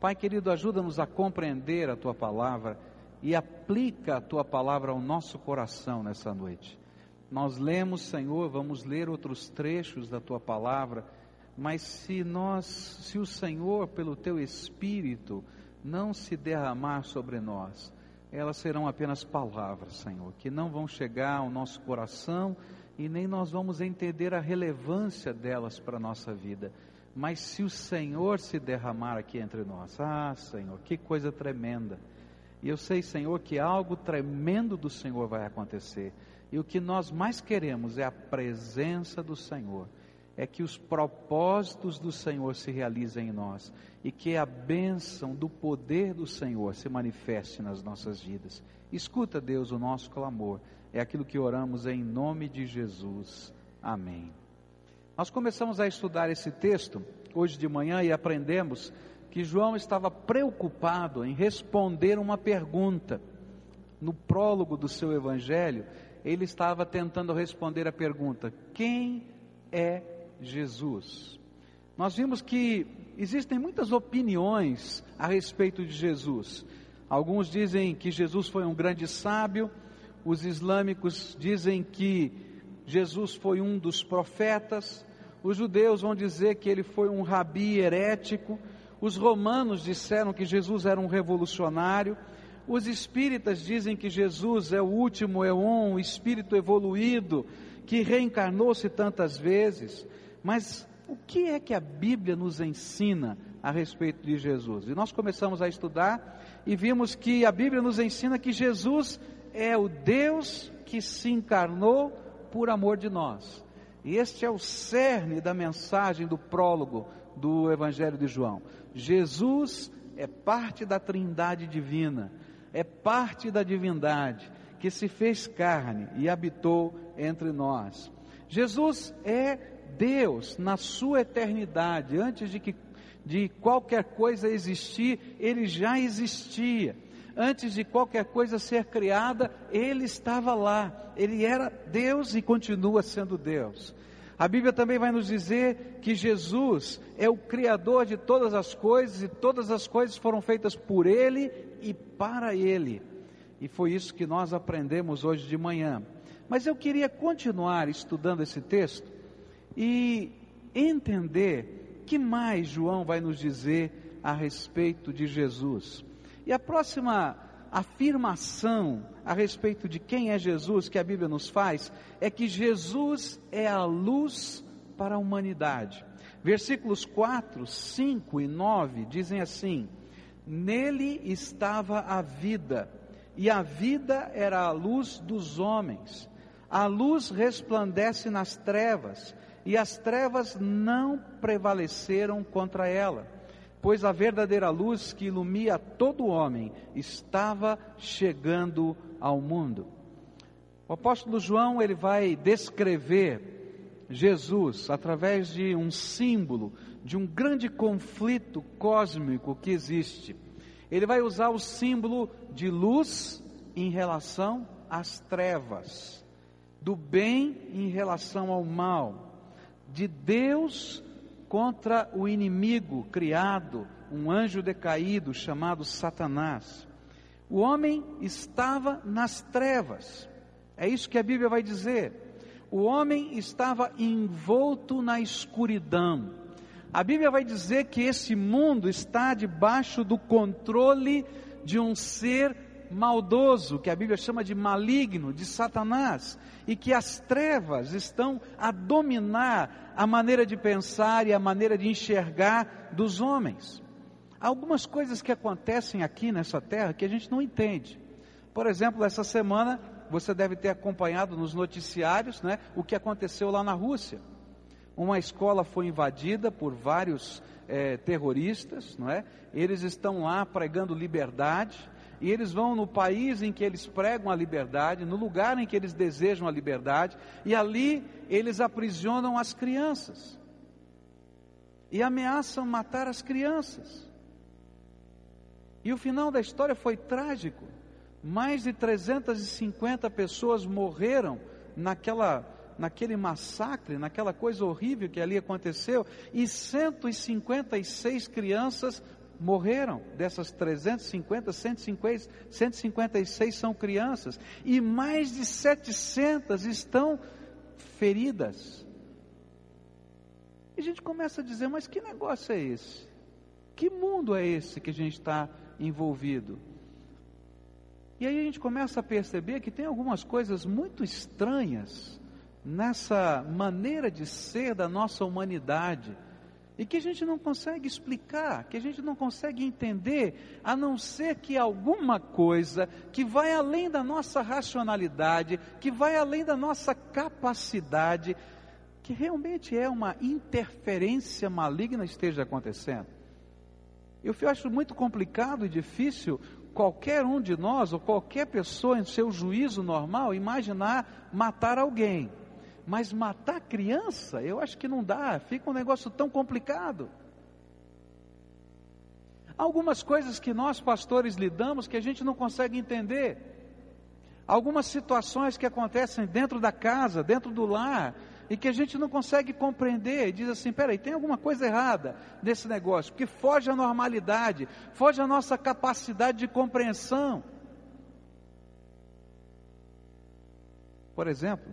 Pai querido, ajuda-nos a compreender a tua palavra e aplica a tua palavra ao nosso coração nessa noite. Nós lemos, Senhor, vamos ler outros trechos da tua palavra, mas se nós, se o Senhor, pelo teu espírito, não se derramar sobre nós, elas serão apenas palavras, Senhor, que não vão chegar ao nosso coração e nem nós vamos entender a relevância delas para a nossa vida. Mas se o Senhor se derramar aqui entre nós, ah, Senhor, que coisa tremenda. E eu sei, Senhor, que algo tremendo do Senhor vai acontecer. E o que nós mais queremos é a presença do Senhor, é que os propósitos do Senhor se realizem em nós e que a bênção do poder do Senhor se manifeste nas nossas vidas. Escuta, Deus, o nosso clamor. É aquilo que oramos em nome de Jesus. Amém. Nós começamos a estudar esse texto hoje de manhã e aprendemos que João estava preocupado em responder uma pergunta. No prólogo do seu evangelho, ele estava tentando responder a pergunta: quem é Jesus? Nós vimos que existem muitas opiniões a respeito de Jesus. Alguns dizem que Jesus foi um grande sábio, os islâmicos dizem que Jesus foi um dos profetas, os judeus vão dizer que ele foi um rabi herético, os romanos disseram que Jesus era um revolucionário, os espíritas dizem que Jesus é o último Eon, o espírito evoluído, que reencarnou-se tantas vezes. Mas o que é que a Bíblia nos ensina a respeito de Jesus? E nós começamos a estudar e vimos que a Bíblia nos ensina que Jesus é o Deus que se encarnou por amor de nós. E este é o cerne da mensagem do prólogo do Evangelho de João. Jesus é parte da Trindade divina é parte da divindade que se fez carne e habitou entre nós. Jesus é Deus na sua eternidade, antes de que de qualquer coisa existir, ele já existia. Antes de qualquer coisa ser criada, ele estava lá. Ele era Deus e continua sendo Deus. A Bíblia também vai nos dizer que Jesus é o Criador de todas as coisas e todas as coisas foram feitas por Ele e para Ele. E foi isso que nós aprendemos hoje de manhã. Mas eu queria continuar estudando esse texto e entender que mais João vai nos dizer a respeito de Jesus. E a próxima afirmação a respeito de quem é Jesus que a Bíblia nos faz é que Jesus é a luz para a humanidade. Versículos 4, 5 e 9 dizem assim: Nele estava a vida, e a vida era a luz dos homens. A luz resplandece nas trevas, e as trevas não prevaleceram contra ela pois a verdadeira luz que ilumina todo homem estava chegando ao mundo. O apóstolo João, ele vai descrever Jesus através de um símbolo de um grande conflito cósmico que existe. Ele vai usar o símbolo de luz em relação às trevas, do bem em relação ao mal, de Deus contra o inimigo criado, um anjo decaído chamado Satanás. O homem estava nas trevas, é isso que a Bíblia vai dizer. O homem estava envolto na escuridão. A Bíblia vai dizer que esse mundo está debaixo do controle de um ser maldoso, que a Bíblia chama de maligno, de Satanás, e que as trevas estão a dominar a maneira de pensar e a maneira de enxergar dos homens. Há algumas coisas que acontecem aqui nessa terra que a gente não entende. Por exemplo, essa semana você deve ter acompanhado nos noticiários né, o que aconteceu lá na Rússia. Uma escola foi invadida por vários é, terroristas, não é? Eles estão lá pregando liberdade, e eles vão no país em que eles pregam a liberdade, no lugar em que eles desejam a liberdade, e ali eles aprisionam as crianças e ameaçam matar as crianças. E o final da história foi trágico. Mais de 350 pessoas morreram naquela, naquele massacre, naquela coisa horrível que ali aconteceu, e 156 crianças morreram. Dessas 350, 150, 156 são crianças. E mais de 700 estão feridas. E a gente começa a dizer: mas que negócio é esse? Que mundo é esse que a gente está envolvido? E aí a gente começa a perceber que tem algumas coisas muito estranhas nessa maneira de ser da nossa humanidade e que a gente não consegue explicar, que a gente não consegue entender, a não ser que alguma coisa que vai além da nossa racionalidade, que vai além da nossa capacidade, que realmente é uma interferência maligna esteja acontecendo. Eu acho muito complicado e difícil qualquer um de nós, ou qualquer pessoa em seu juízo normal, imaginar matar alguém. Mas matar criança, eu acho que não dá, fica um negócio tão complicado. Algumas coisas que nós pastores lidamos que a gente não consegue entender. Algumas situações que acontecem dentro da casa, dentro do lar, e que a gente não consegue compreender, e diz assim: peraí, tem alguma coisa errada nesse negócio, porque foge à normalidade, foge à nossa capacidade de compreensão. Por exemplo,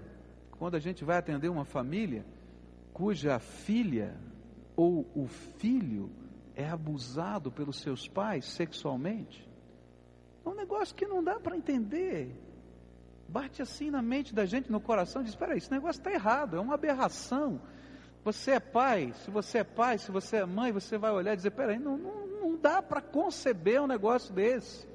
quando a gente vai atender uma família cuja filha ou o filho é abusado pelos seus pais sexualmente, é um negócio que não dá para entender bate assim na mente da gente, no coração, diz: espera aí, esse negócio está errado, é uma aberração. Você é pai, se você é pai, se você é mãe, você vai olhar e dizer: peraí, não, não, não dá para conceber um negócio desse.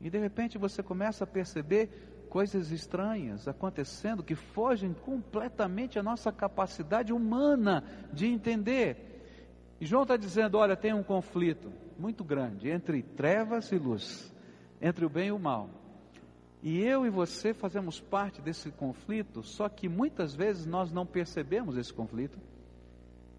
E de repente você começa a perceber coisas estranhas acontecendo que fogem completamente à nossa capacidade humana de entender. E João está dizendo: olha, tem um conflito muito grande entre trevas e luz, entre o bem e o mal. E eu e você fazemos parte desse conflito, só que muitas vezes nós não percebemos esse conflito,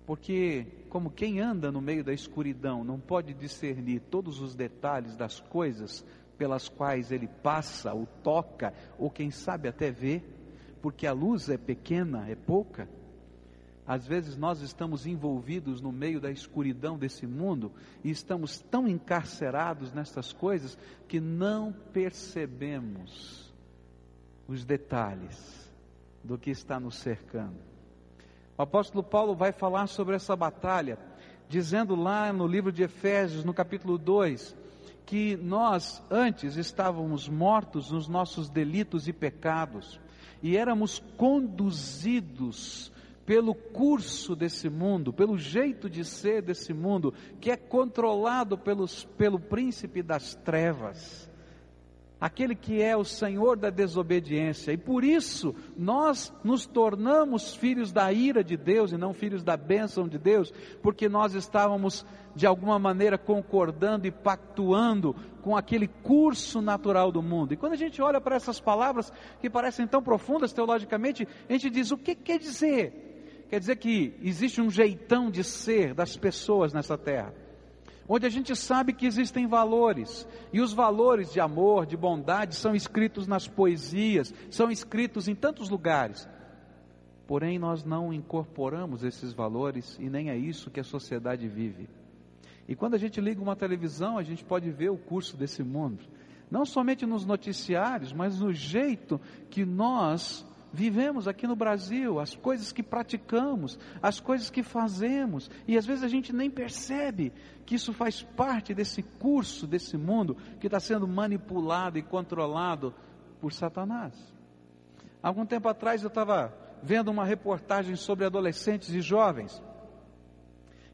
porque, como quem anda no meio da escuridão não pode discernir todos os detalhes das coisas pelas quais ele passa, ou toca, ou quem sabe até vê, porque a luz é pequena, é pouca, às vezes nós estamos envolvidos no meio da escuridão desse mundo e estamos tão encarcerados nessas coisas que não percebemos os detalhes do que está nos cercando. O apóstolo Paulo vai falar sobre essa batalha, dizendo lá no livro de Efésios, no capítulo 2, que nós antes estávamos mortos nos nossos delitos e pecados e éramos conduzidos pelo curso desse mundo, pelo jeito de ser desse mundo, que é controlado pelos, pelo príncipe das trevas, aquele que é o senhor da desobediência, e por isso nós nos tornamos filhos da ira de Deus e não filhos da bênção de Deus, porque nós estávamos de alguma maneira concordando e pactuando com aquele curso natural do mundo. E quando a gente olha para essas palavras que parecem tão profundas teologicamente, a gente diz: o que quer dizer? Quer dizer que existe um jeitão de ser das pessoas nessa terra, onde a gente sabe que existem valores, e os valores de amor, de bondade, são escritos nas poesias, são escritos em tantos lugares. Porém, nós não incorporamos esses valores e nem é isso que a sociedade vive. E quando a gente liga uma televisão, a gente pode ver o curso desse mundo, não somente nos noticiários, mas no jeito que nós vivemos aqui no Brasil, as coisas que praticamos, as coisas que fazemos, e às vezes a gente nem percebe que isso faz parte desse curso, desse mundo que está sendo manipulado e controlado por Satanás. Algum tempo atrás eu estava vendo uma reportagem sobre adolescentes e jovens,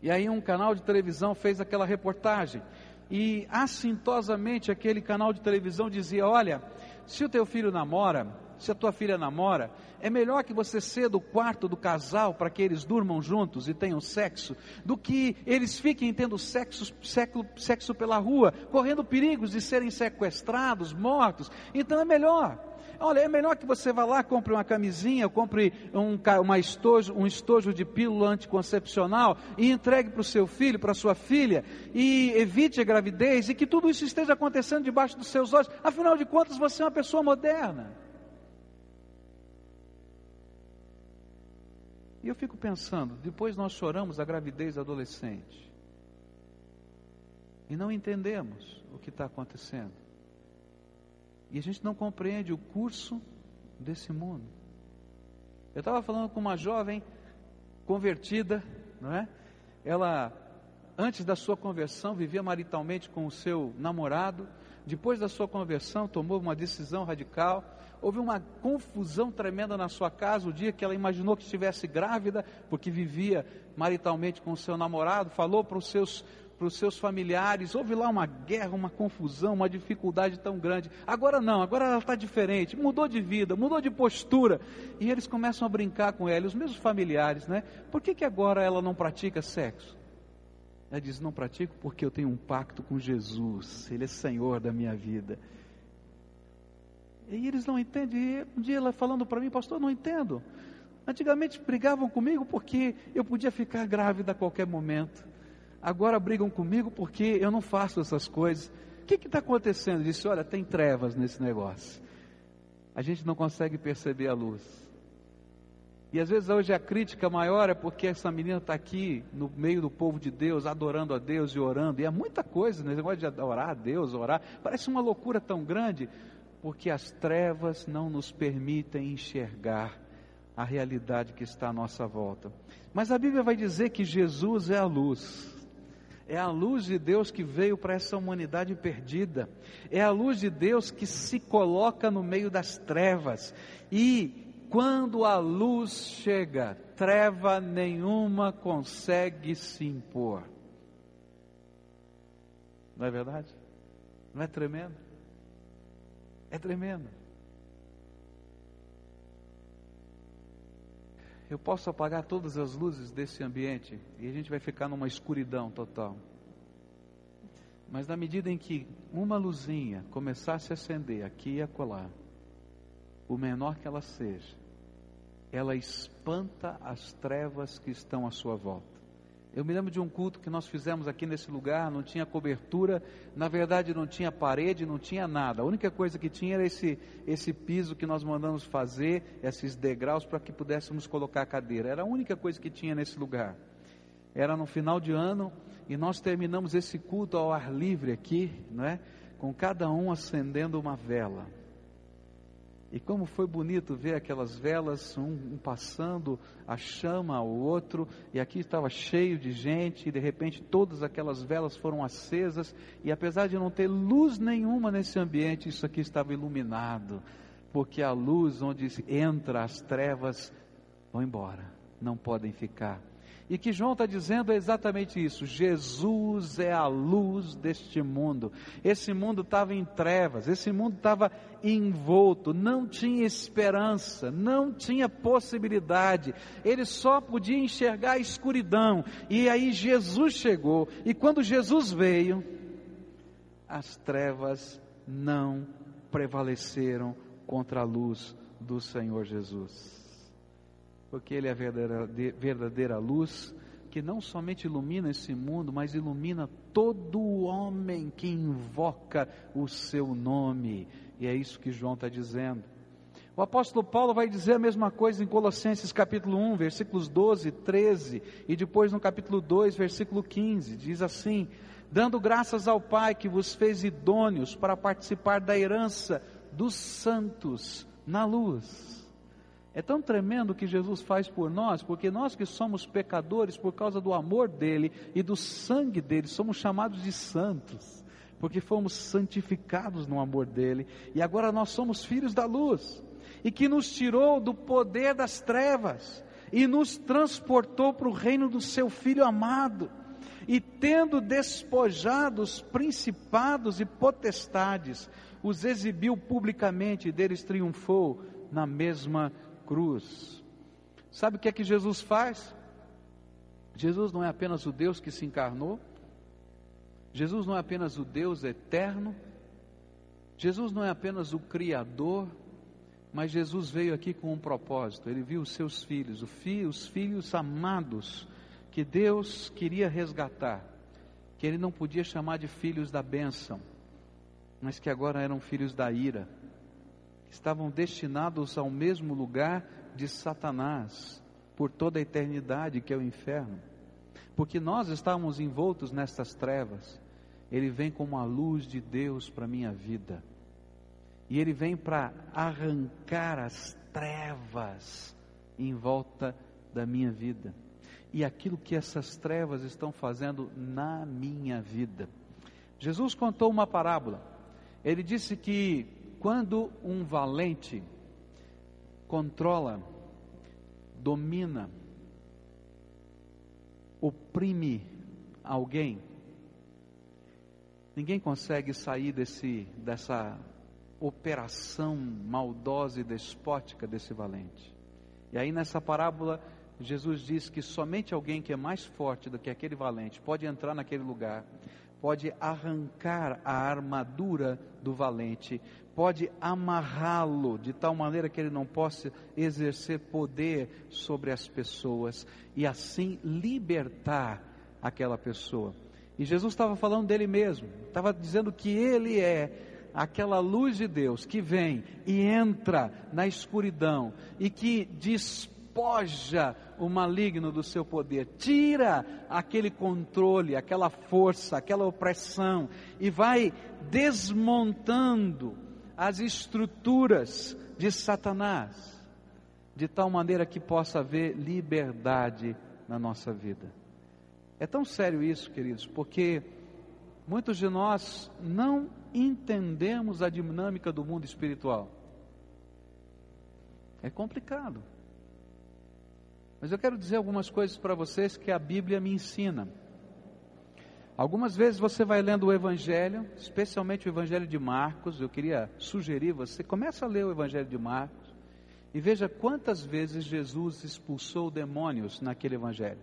e aí um canal de televisão fez aquela reportagem, e assintosamente aquele canal de televisão dizia: Olha, se o teu filho namora, se a tua filha namora, é melhor que você ceda o quarto do casal para que eles durmam juntos e tenham sexo, do que eles fiquem tendo sexo, sexo, sexo pela rua, correndo perigos de serem sequestrados, mortos. Então é melhor. Olha, é melhor que você vá lá, compre uma camisinha, compre um, uma estojo, um estojo de pílula anticoncepcional e entregue para o seu filho, para a sua filha, e evite a gravidez, e que tudo isso esteja acontecendo debaixo dos seus olhos. Afinal de contas, você é uma pessoa moderna. E eu fico pensando, depois nós choramos a gravidez adolescente. e não entendemos o que está acontecendo. E a gente não compreende o curso desse mundo. Eu estava falando com uma jovem convertida, não é? Ela, antes da sua conversão, vivia maritalmente com o seu namorado. Depois da sua conversão, tomou uma decisão radical. Houve uma confusão tremenda na sua casa o dia que ela imaginou que estivesse grávida, porque vivia maritalmente com o seu namorado. Falou para os seus para os seus familiares, houve lá uma guerra, uma confusão, uma dificuldade tão grande. Agora não, agora ela está diferente, mudou de vida, mudou de postura. E eles começam a brincar com ela, os mesmos familiares, né? Por que, que agora ela não pratica sexo? Ela diz: Não pratico porque eu tenho um pacto com Jesus, Ele é Senhor da minha vida. E eles não entendem. E um dia ela falando para mim, pastor, não entendo. Antigamente brigavam comigo porque eu podia ficar grávida a qualquer momento agora brigam comigo porque eu não faço essas coisas. O que está acontecendo? Disse: Olha, tem trevas nesse negócio. A gente não consegue perceber a luz. E às vezes hoje a crítica maior é porque essa menina está aqui no meio do povo de Deus, adorando a Deus e orando. E é muita coisa, né? esse negócio de adorar a Deus, orar. Parece uma loucura tão grande, porque as trevas não nos permitem enxergar a realidade que está à nossa volta. Mas a Bíblia vai dizer que Jesus é a luz. É a luz de Deus que veio para essa humanidade perdida. É a luz de Deus que se coloca no meio das trevas. E quando a luz chega, treva nenhuma consegue se impor. Não é verdade? Não é tremendo? É tremendo. eu posso apagar todas as luzes desse ambiente e a gente vai ficar numa escuridão total. Mas na medida em que uma luzinha começar a se acender aqui e acolá, o menor que ela seja, ela espanta as trevas que estão à sua volta. Eu me lembro de um culto que nós fizemos aqui nesse lugar, não tinha cobertura, na verdade não tinha parede, não tinha nada. A única coisa que tinha era esse, esse piso que nós mandamos fazer, esses degraus para que pudéssemos colocar a cadeira. Era a única coisa que tinha nesse lugar. Era no final de ano e nós terminamos esse culto ao ar livre aqui, não é? Com cada um acendendo uma vela. E como foi bonito ver aquelas velas, um, passando a chama ao outro, e aqui estava cheio de gente, e de repente todas aquelas velas foram acesas, e apesar de não ter luz nenhuma nesse ambiente, isso aqui estava iluminado, porque a luz onde entra as trevas vão embora, não podem ficar. E que João está dizendo é exatamente isso: Jesus é a luz deste mundo. Esse mundo estava em trevas, esse mundo estava envolto, não tinha esperança, não tinha possibilidade, ele só podia enxergar a escuridão. E aí Jesus chegou, e quando Jesus veio, as trevas não prevaleceram contra a luz do Senhor Jesus porque Ele é a verdadeira, verdadeira luz que não somente ilumina esse mundo, mas ilumina todo homem que invoca o seu nome. E é isso que João está dizendo. O apóstolo Paulo vai dizer a mesma coisa em Colossenses capítulo 1, versículos 12, 13, e depois no capítulo 2, versículo 15, diz assim: Dando graças ao Pai que vos fez idôneos para participar da herança dos santos na luz. É tão tremendo o que Jesus faz por nós, porque nós que somos pecadores, por causa do amor dele e do sangue dele, somos chamados de santos, porque fomos santificados no amor dele, e agora nós somos filhos da luz, e que nos tirou do poder das trevas e nos transportou para o reino do seu filho amado. E tendo despojado os principados e potestades, os exibiu publicamente e deles triunfou na mesma cruz. Sabe o que é que Jesus faz? Jesus não é apenas o Deus que se encarnou, Jesus não é apenas o Deus eterno, Jesus não é apenas o Criador, mas Jesus veio aqui com um propósito. Ele viu os seus filhos, os filhos amados, que Deus queria resgatar, que Ele não podia chamar de filhos da bênção, mas que agora eram filhos da ira estavam destinados ao mesmo lugar de Satanás por toda a eternidade, que é o inferno. Porque nós estávamos envoltos nestas trevas. ele vem como a luz de Deus para a minha vida. E ele vem para arrancar as trevas em volta da minha vida. E aquilo que essas trevas estão fazendo na minha vida. Jesus contou uma parábola. Ele disse que quando um valente controla, domina, oprime alguém, ninguém consegue sair desse, dessa operação maldosa e despótica desse valente. E aí nessa parábola, Jesus diz que somente alguém que é mais forte do que aquele valente pode entrar naquele lugar, pode arrancar a armadura do valente, pode amarrá-lo de tal maneira que ele não possa exercer poder sobre as pessoas e assim libertar aquela pessoa. E Jesus estava falando dele mesmo, estava dizendo que ele é aquela luz de Deus que vem e entra na escuridão e que despoja o maligno do seu poder, tira aquele controle, aquela força, aquela opressão e vai desmontando as estruturas de Satanás, de tal maneira que possa haver liberdade na nossa vida. É tão sério isso, queridos, porque muitos de nós não entendemos a dinâmica do mundo espiritual. É complicado. Mas eu quero dizer algumas coisas para vocês que a Bíblia me ensina. Algumas vezes você vai lendo o Evangelho, especialmente o Evangelho de Marcos. Eu queria sugerir você começa a ler o Evangelho de Marcos e veja quantas vezes Jesus expulsou demônios naquele Evangelho.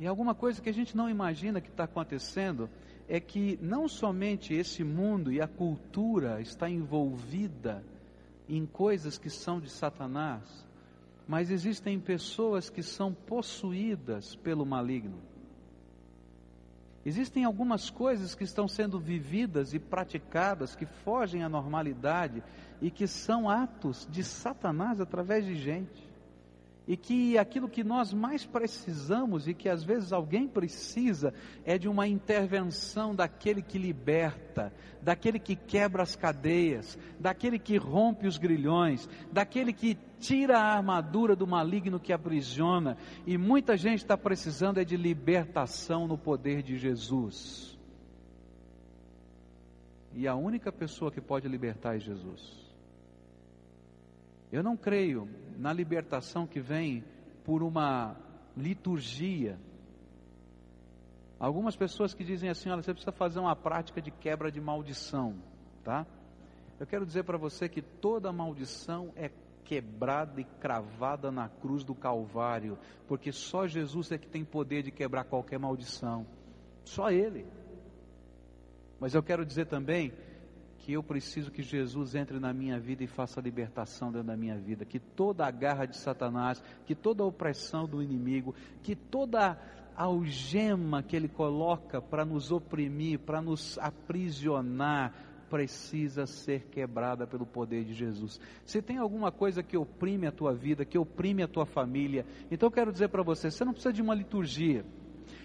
E alguma coisa que a gente não imagina que está acontecendo é que não somente esse mundo e a cultura está envolvida em coisas que são de Satanás, mas existem pessoas que são possuídas pelo maligno. Existem algumas coisas que estão sendo vividas e praticadas que fogem à normalidade e que são atos de Satanás através de gente e que aquilo que nós mais precisamos e que às vezes alguém precisa é de uma intervenção daquele que liberta, daquele que quebra as cadeias, daquele que rompe os grilhões, daquele que tira a armadura do maligno que aprisiona. E muita gente está precisando é de libertação no poder de Jesus. E a única pessoa que pode libertar é Jesus. Eu não creio na libertação que vem por uma liturgia. Algumas pessoas que dizem assim: olha, você precisa fazer uma prática de quebra de maldição, tá? Eu quero dizer para você que toda maldição é quebrada e cravada na cruz do Calvário, porque só Jesus é que tem poder de quebrar qualquer maldição, só Ele. Mas eu quero dizer também que eu preciso que Jesus entre na minha vida e faça a libertação dentro da minha vida, que toda a garra de Satanás, que toda a opressão do inimigo, que toda a algema que ele coloca para nos oprimir, para nos aprisionar, precisa ser quebrada pelo poder de Jesus. Se tem alguma coisa que oprime a tua vida, que oprime a tua família, então eu quero dizer para você, você não precisa de uma liturgia.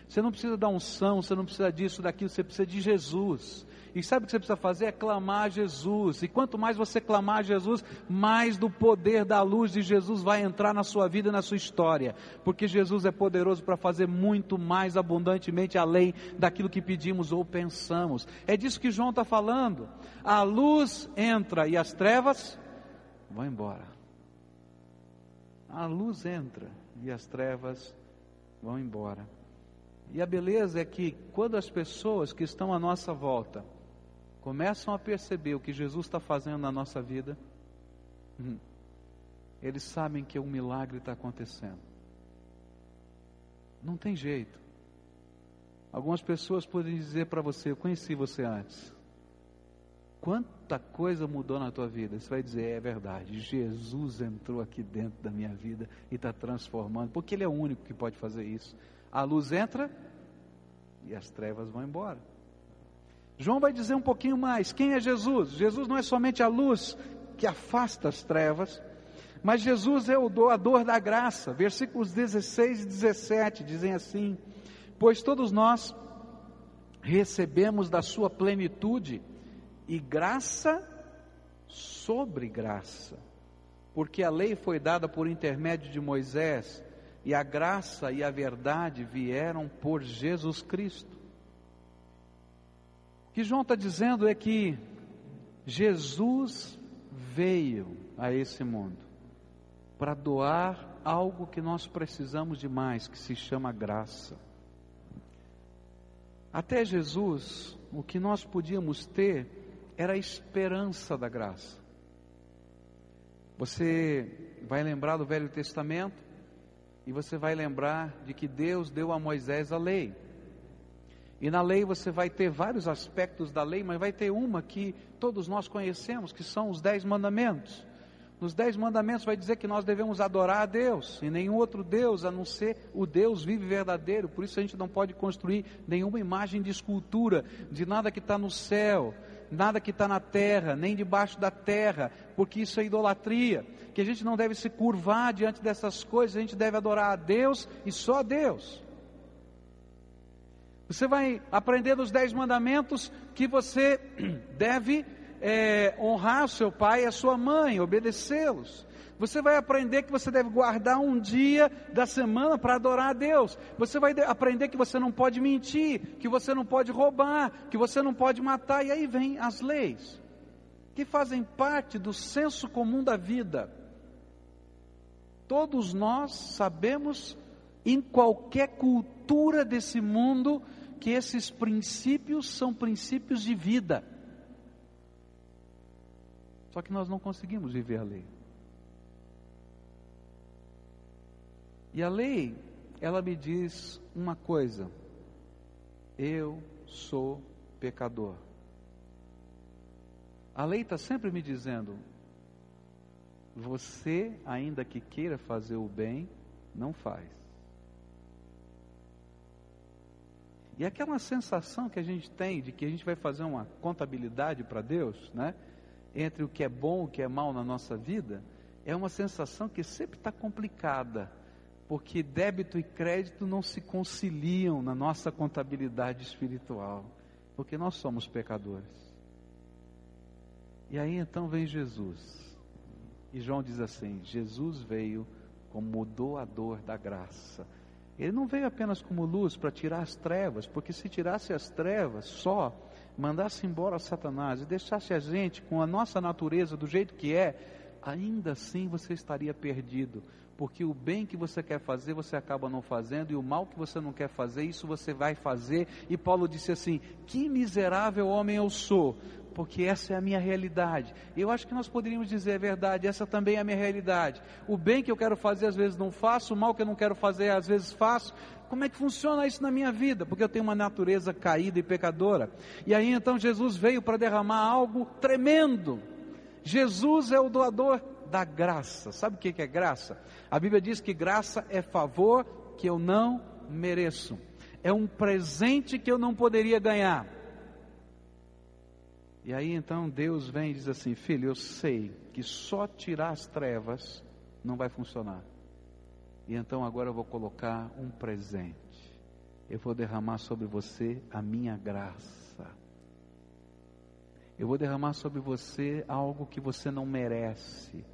Você não precisa da unção, você não precisa disso, daquilo, você precisa de Jesus. E sabe o que você precisa fazer? É clamar a Jesus. E quanto mais você clamar a Jesus, mais do poder da luz de Jesus vai entrar na sua vida e na sua história. Porque Jesus é poderoso para fazer muito mais abundantemente além daquilo que pedimos ou pensamos. É disso que João está falando. A luz entra e as trevas vão embora. A luz entra e as trevas vão embora. E a beleza é que quando as pessoas que estão à nossa volta começam a perceber o que Jesus está fazendo na nossa vida, hum, eles sabem que um milagre está acontecendo. Não tem jeito. Algumas pessoas podem dizer para você: Eu conheci você antes. Quanta coisa mudou na tua vida? Você vai dizer: É verdade. Jesus entrou aqui dentro da minha vida e está transformando, porque Ele é o único que pode fazer isso. A luz entra e as trevas vão embora. João vai dizer um pouquinho mais: quem é Jesus? Jesus não é somente a luz que afasta as trevas, mas Jesus é o doador da graça. Versículos 16 e 17 dizem assim: Pois todos nós recebemos da sua plenitude e graça sobre graça. Porque a lei foi dada por intermédio de Moisés e a graça e a verdade vieram por Jesus Cristo. O que João está dizendo é que Jesus veio a esse mundo para doar algo que nós precisamos de mais, que se chama graça. Até Jesus, o que nós podíamos ter era a esperança da graça. Você vai lembrar do Velho Testamento e você vai lembrar de que Deus deu a Moisés a lei. E na lei você vai ter vários aspectos da lei, mas vai ter uma que todos nós conhecemos, que são os dez mandamentos. Nos dez mandamentos vai dizer que nós devemos adorar a Deus e nenhum outro Deus a não ser o Deus vivo e verdadeiro. Por isso a gente não pode construir nenhuma imagem de escultura de nada que está no céu, nada que está na terra, nem debaixo da terra, porque isso é idolatria. Que a gente não deve se curvar diante dessas coisas, a gente deve adorar a Deus e só a Deus. Você vai aprender nos dez mandamentos que você deve é, honrar seu pai e a sua mãe, obedecê-los. Você vai aprender que você deve guardar um dia da semana para adorar a Deus. Você vai aprender que você não pode mentir, que você não pode roubar, que você não pode matar. E aí vem as leis, que fazem parte do senso comum da vida. Todos nós sabemos, em qualquer cultura desse mundo, que esses princípios são princípios de vida. Só que nós não conseguimos viver a lei. E a lei, ela me diz uma coisa: eu sou pecador. A lei está sempre me dizendo: você, ainda que queira fazer o bem, não faz. E aquela sensação que a gente tem de que a gente vai fazer uma contabilidade para Deus, né? Entre o que é bom e o que é mal na nossa vida, é uma sensação que sempre está complicada, porque débito e crédito não se conciliam na nossa contabilidade espiritual, porque nós somos pecadores. E aí então vem Jesus, e João diz assim: Jesus veio como doador da graça ele não veio apenas como luz para tirar as trevas, porque se tirasse as trevas só, mandasse embora Satanás e deixasse a gente com a nossa natureza do jeito que é, ainda assim você estaria perdido, porque o bem que você quer fazer você acaba não fazendo e o mal que você não quer fazer, isso você vai fazer. E Paulo disse assim: Que miserável homem eu sou, porque essa é a minha realidade. Eu acho que nós poderíamos dizer a verdade, essa também é a minha realidade. O bem que eu quero fazer às vezes não faço, o mal que eu não quero fazer às vezes faço. Como é que funciona isso na minha vida? Porque eu tenho uma natureza caída e pecadora. E aí então Jesus veio para derramar algo tremendo. Jesus é o doador da graça. Sabe o que é graça? A Bíblia diz que graça é favor que eu não mereço. É um presente que eu não poderia ganhar. E aí então Deus vem e diz assim: Filho, eu sei que só tirar as trevas não vai funcionar. E então agora eu vou colocar um presente. Eu vou derramar sobre você a minha graça. Eu vou derramar sobre você algo que você não merece.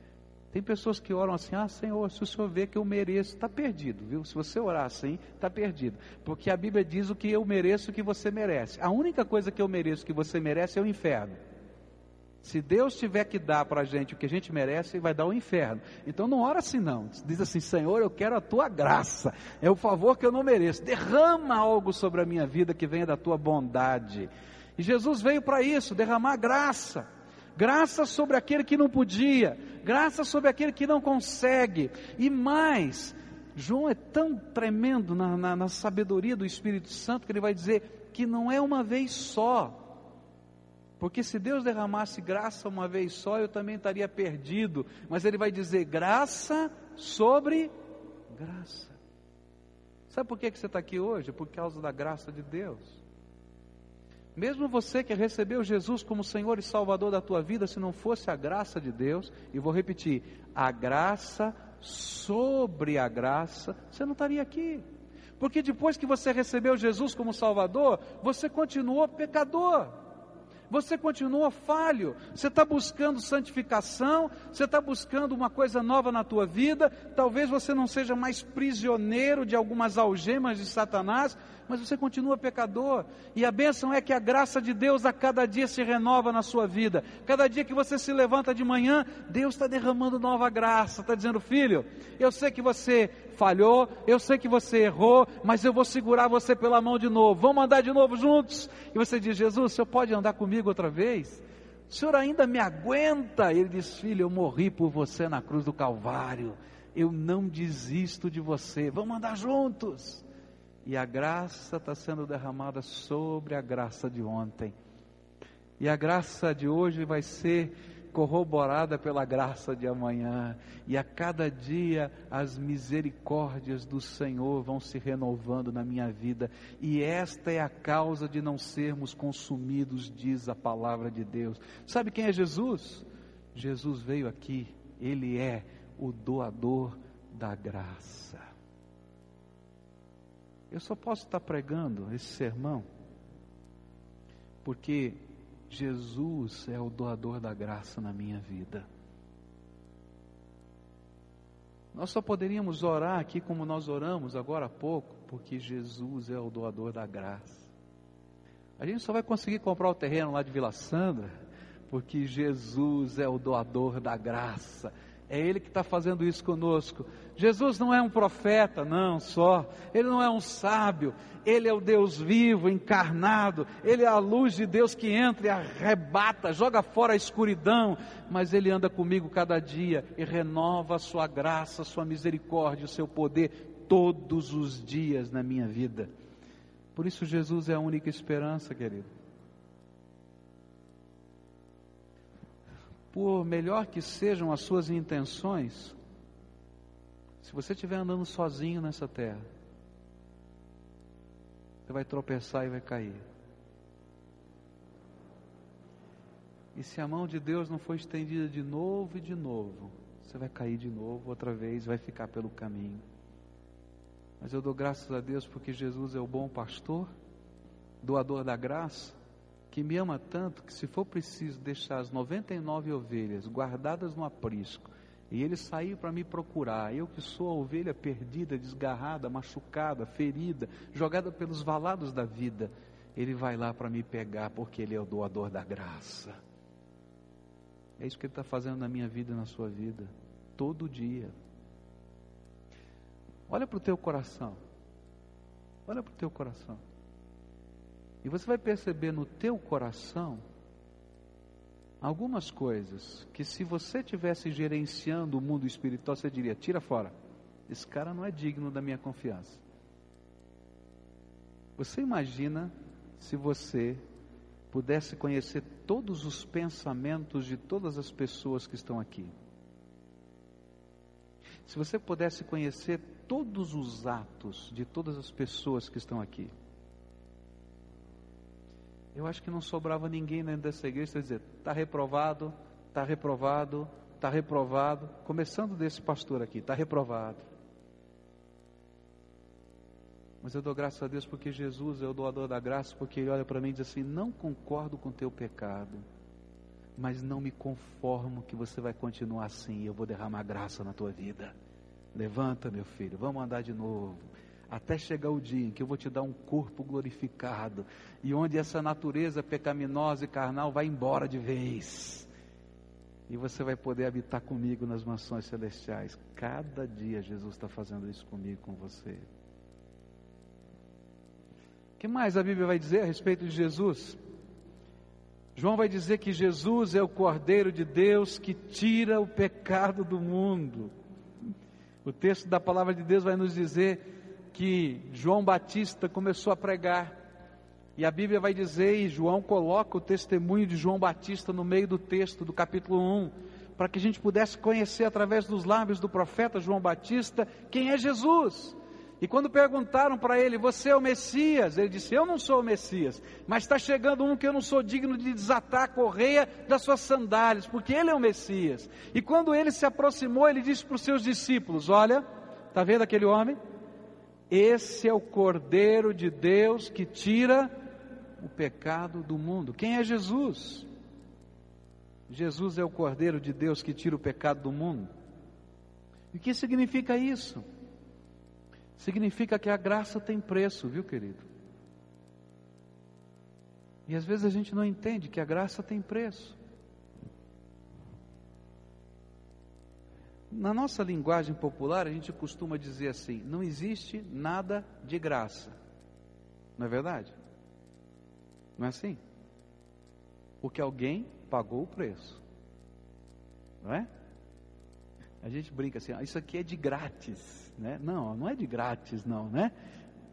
Tem pessoas que oram assim: Ah, Senhor, se o Senhor vê que eu mereço, está perdido, viu? Se você orar assim, está perdido. Porque a Bíblia diz o que eu mereço, o que você merece. A única coisa que eu mereço, que você merece, é o inferno. Se Deus tiver que dar para a gente o que a gente merece, Ele vai dar o inferno. Então não ora assim não. Diz assim, Senhor, eu quero a tua graça. É o favor que eu não mereço. Derrama algo sobre a minha vida que venha da tua bondade. E Jesus veio para isso, derramar graça graça sobre aquele que não podia, graça sobre aquele que não consegue, e mais, João é tão tremendo na, na, na sabedoria do Espírito Santo que ele vai dizer que não é uma vez só, porque se Deus derramasse graça uma vez só, eu também estaria perdido. Mas Ele vai dizer graça sobre graça. Sabe por que você está aqui hoje? Por causa da graça de Deus. Mesmo você que recebeu Jesus como Senhor e Salvador da tua vida, se não fosse a graça de Deus, e vou repetir, a graça sobre a graça, você não estaria aqui. Porque depois que você recebeu Jesus como Salvador, você continuou pecador. Você continua falho, você está buscando santificação, você está buscando uma coisa nova na tua vida. Talvez você não seja mais prisioneiro de algumas algemas de Satanás, mas você continua pecador. E a bênção é que a graça de Deus a cada dia se renova na sua vida. Cada dia que você se levanta de manhã, Deus está derramando nova graça, está dizendo, filho, eu sei que você falhou, eu sei que você errou, mas eu vou segurar você pela mão de novo. Vamos andar de novo juntos? E você diz, Jesus, o senhor pode andar comigo outra vez? O senhor ainda me aguenta? Ele diz, filho, eu morri por você na cruz do Calvário. Eu não desisto de você. Vamos andar juntos e a graça está sendo derramada sobre a graça de ontem. E a graça de hoje vai ser corroborada pela graça de amanhã. E a cada dia as misericórdias do Senhor vão se renovando na minha vida. E esta é a causa de não sermos consumidos, diz a palavra de Deus. Sabe quem é Jesus? Jesus veio aqui, ele é o doador da graça. Eu só posso estar pregando esse sermão porque Jesus é o doador da graça na minha vida. Nós só poderíamos orar aqui como nós oramos agora há pouco, porque Jesus é o doador da graça. A gente só vai conseguir comprar o terreno lá de Vila Sandra, porque Jesus é o doador da graça. É Ele que está fazendo isso conosco. Jesus não é um profeta, não só. Ele não é um sábio. Ele é o Deus vivo, encarnado. Ele é a luz de Deus que entra e arrebata, joga fora a escuridão. Mas Ele anda comigo cada dia e renova a Sua graça, a Sua misericórdia, o Seu poder todos os dias na minha vida. Por isso, Jesus é a única esperança, querido. Por melhor que sejam as suas intenções, se você estiver andando sozinho nessa terra, você vai tropeçar e vai cair. E se a mão de Deus não for estendida de novo e de novo, você vai cair de novo, outra vez, vai ficar pelo caminho. Mas eu dou graças a Deus porque Jesus é o bom pastor, doador da graça, que me ama tanto que se for preciso deixar as 99 ovelhas guardadas no aprisco e ele sair para me procurar, eu que sou a ovelha perdida, desgarrada, machucada, ferida, jogada pelos valados da vida, ele vai lá para me pegar porque ele é o doador da graça. É isso que ele está fazendo na minha vida e na sua vida, todo dia. Olha para o teu coração. Olha para o teu coração. E você vai perceber no teu coração algumas coisas que se você tivesse gerenciando o mundo espiritual, você diria: tira fora. Esse cara não é digno da minha confiança. Você imagina se você pudesse conhecer todos os pensamentos de todas as pessoas que estão aqui? Se você pudesse conhecer todos os atos de todas as pessoas que estão aqui? Eu acho que não sobrava ninguém dentro dessa igreja para dizer: está reprovado, está reprovado, está reprovado. Começando desse pastor aqui: está reprovado. Mas eu dou graças a Deus porque Jesus é o doador da graça, porque Ele olha para mim e diz assim: Não concordo com o teu pecado, mas não me conformo que você vai continuar assim. Eu vou derramar graça na tua vida. Levanta, meu filho, vamos andar de novo até chegar o dia em que eu vou te dar um corpo glorificado e onde essa natureza pecaminosa e carnal vai embora de vez. E você vai poder habitar comigo nas mansões celestiais. Cada dia Jesus está fazendo isso comigo, com você. O que mais a Bíblia vai dizer a respeito de Jesus? João vai dizer que Jesus é o Cordeiro de Deus que tira o pecado do mundo. O texto da palavra de Deus vai nos dizer que João Batista começou a pregar. E a Bíblia vai dizer, e João coloca o testemunho de João Batista no meio do texto do capítulo 1, para que a gente pudesse conhecer através dos lábios do profeta João Batista quem é Jesus. E quando perguntaram para ele, você é o Messias? Ele disse, eu não sou o Messias, mas está chegando um que eu não sou digno de desatar a correia das suas sandálias, porque ele é o Messias. E quando ele se aproximou, ele disse para os seus discípulos: Olha, está vendo aquele homem? Esse é o Cordeiro de Deus que tira o pecado do mundo. Quem é Jesus? Jesus é o Cordeiro de Deus que tira o pecado do mundo. E o que significa isso? Significa que a graça tem preço, viu, querido? E às vezes a gente não entende que a graça tem preço. Na nossa linguagem popular, a gente costuma dizer assim: não existe nada de graça. Não é verdade? Não é assim? Porque alguém pagou o preço. Não é? A gente brinca assim, ah, isso aqui é de grátis, né? Não, não é de grátis não, né?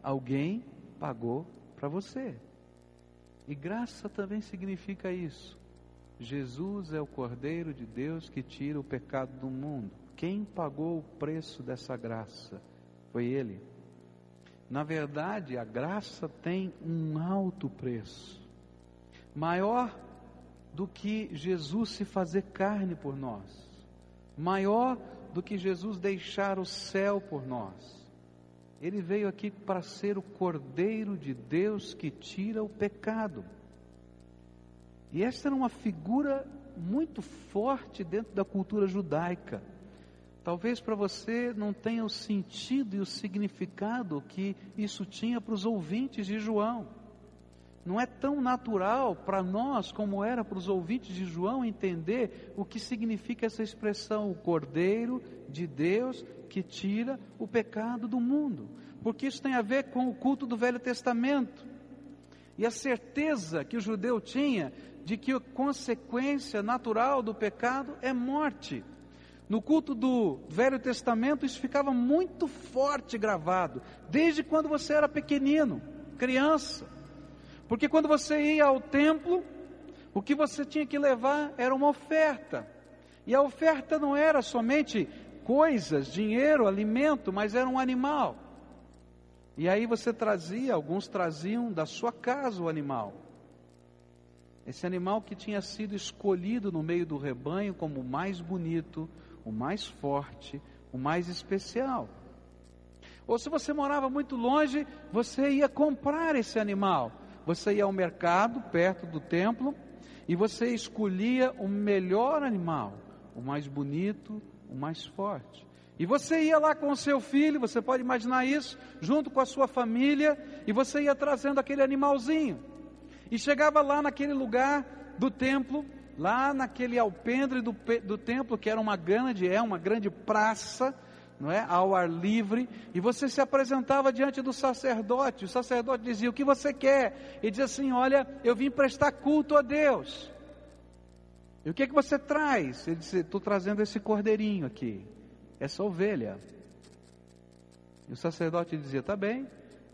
Alguém pagou para você. E graça também significa isso. Jesus é o Cordeiro de Deus que tira o pecado do mundo. Quem pagou o preço dessa graça? Foi Ele. Na verdade, a graça tem um alto preço, maior do que Jesus se fazer carne por nós, maior do que Jesus deixar o céu por nós. Ele veio aqui para ser o Cordeiro de Deus que tira o pecado. E esta era uma figura muito forte dentro da cultura judaica. Talvez para você não tenha o sentido e o significado que isso tinha para os ouvintes de João. Não é tão natural para nós como era para os ouvintes de João entender o que significa essa expressão, o Cordeiro de Deus que tira o pecado do mundo, porque isso tem a ver com o culto do Velho Testamento. E a certeza que o judeu tinha de que a consequência natural do pecado é morte. No culto do Velho Testamento isso ficava muito forte gravado, desde quando você era pequenino, criança. Porque quando você ia ao templo, o que você tinha que levar era uma oferta. E a oferta não era somente coisas, dinheiro, alimento, mas era um animal. E aí você trazia, alguns traziam da sua casa o animal. Esse animal que tinha sido escolhido no meio do rebanho como o mais bonito, o mais forte, o mais especial. Ou se você morava muito longe, você ia comprar esse animal. Você ia ao mercado perto do templo e você escolhia o melhor animal, o mais bonito, o mais forte. E você ia lá com o seu filho, você pode imaginar isso, junto com a sua família, e você ia trazendo aquele animalzinho. E chegava lá naquele lugar do templo, lá naquele alpendre do, do templo, que era uma grande, é uma grande praça, não é? Ao ar livre, e você se apresentava diante do sacerdote. O sacerdote dizia: "O que você quer?" E dizia assim: "Olha, eu vim prestar culto a Deus." E o que é que você traz? Ele disse: "Estou trazendo esse cordeirinho aqui, essa ovelha." E o sacerdote dizia: "Tá bem.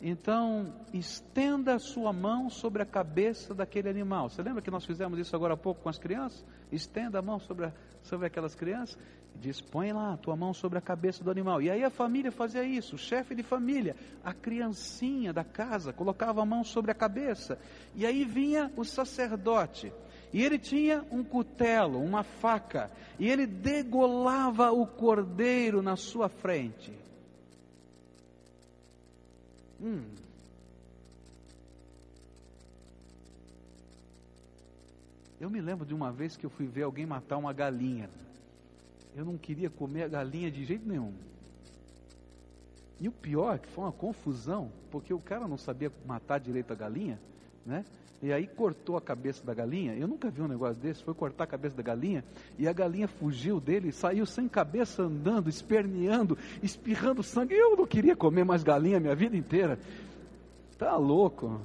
Então, estenda a sua mão sobre a cabeça daquele animal. Você lembra que nós fizemos isso agora há pouco com as crianças? Estenda a mão sobre, a, sobre aquelas crianças diz: põe lá a tua mão sobre a cabeça do animal. E aí a família fazia isso, o chefe de família, a criancinha da casa, colocava a mão sobre a cabeça. E aí vinha o sacerdote. E ele tinha um cutelo, uma faca, e ele degolava o cordeiro na sua frente. Hum. Eu me lembro de uma vez que eu fui ver alguém matar uma galinha eu não queria comer a galinha de jeito nenhum. E o pior é que foi uma confusão, porque o cara não sabia matar direito a galinha, né? E aí cortou a cabeça da galinha. Eu nunca vi um negócio desse. Foi cortar a cabeça da galinha e a galinha fugiu dele, saiu sem cabeça andando, esperneando, espirrando sangue. Eu não queria comer mais galinha minha vida inteira. Tá louco?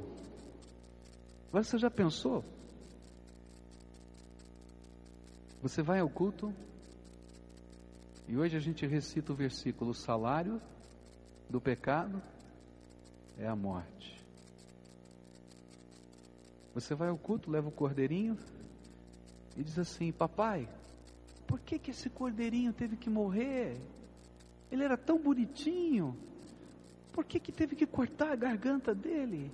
Mas você já pensou? Você vai ao culto, e hoje a gente recita o versículo: o salário do pecado é a morte. Você vai ao culto, leva o cordeirinho e diz assim: Papai, por que, que esse cordeirinho teve que morrer? Ele era tão bonitinho. Por que, que teve que cortar a garganta dele?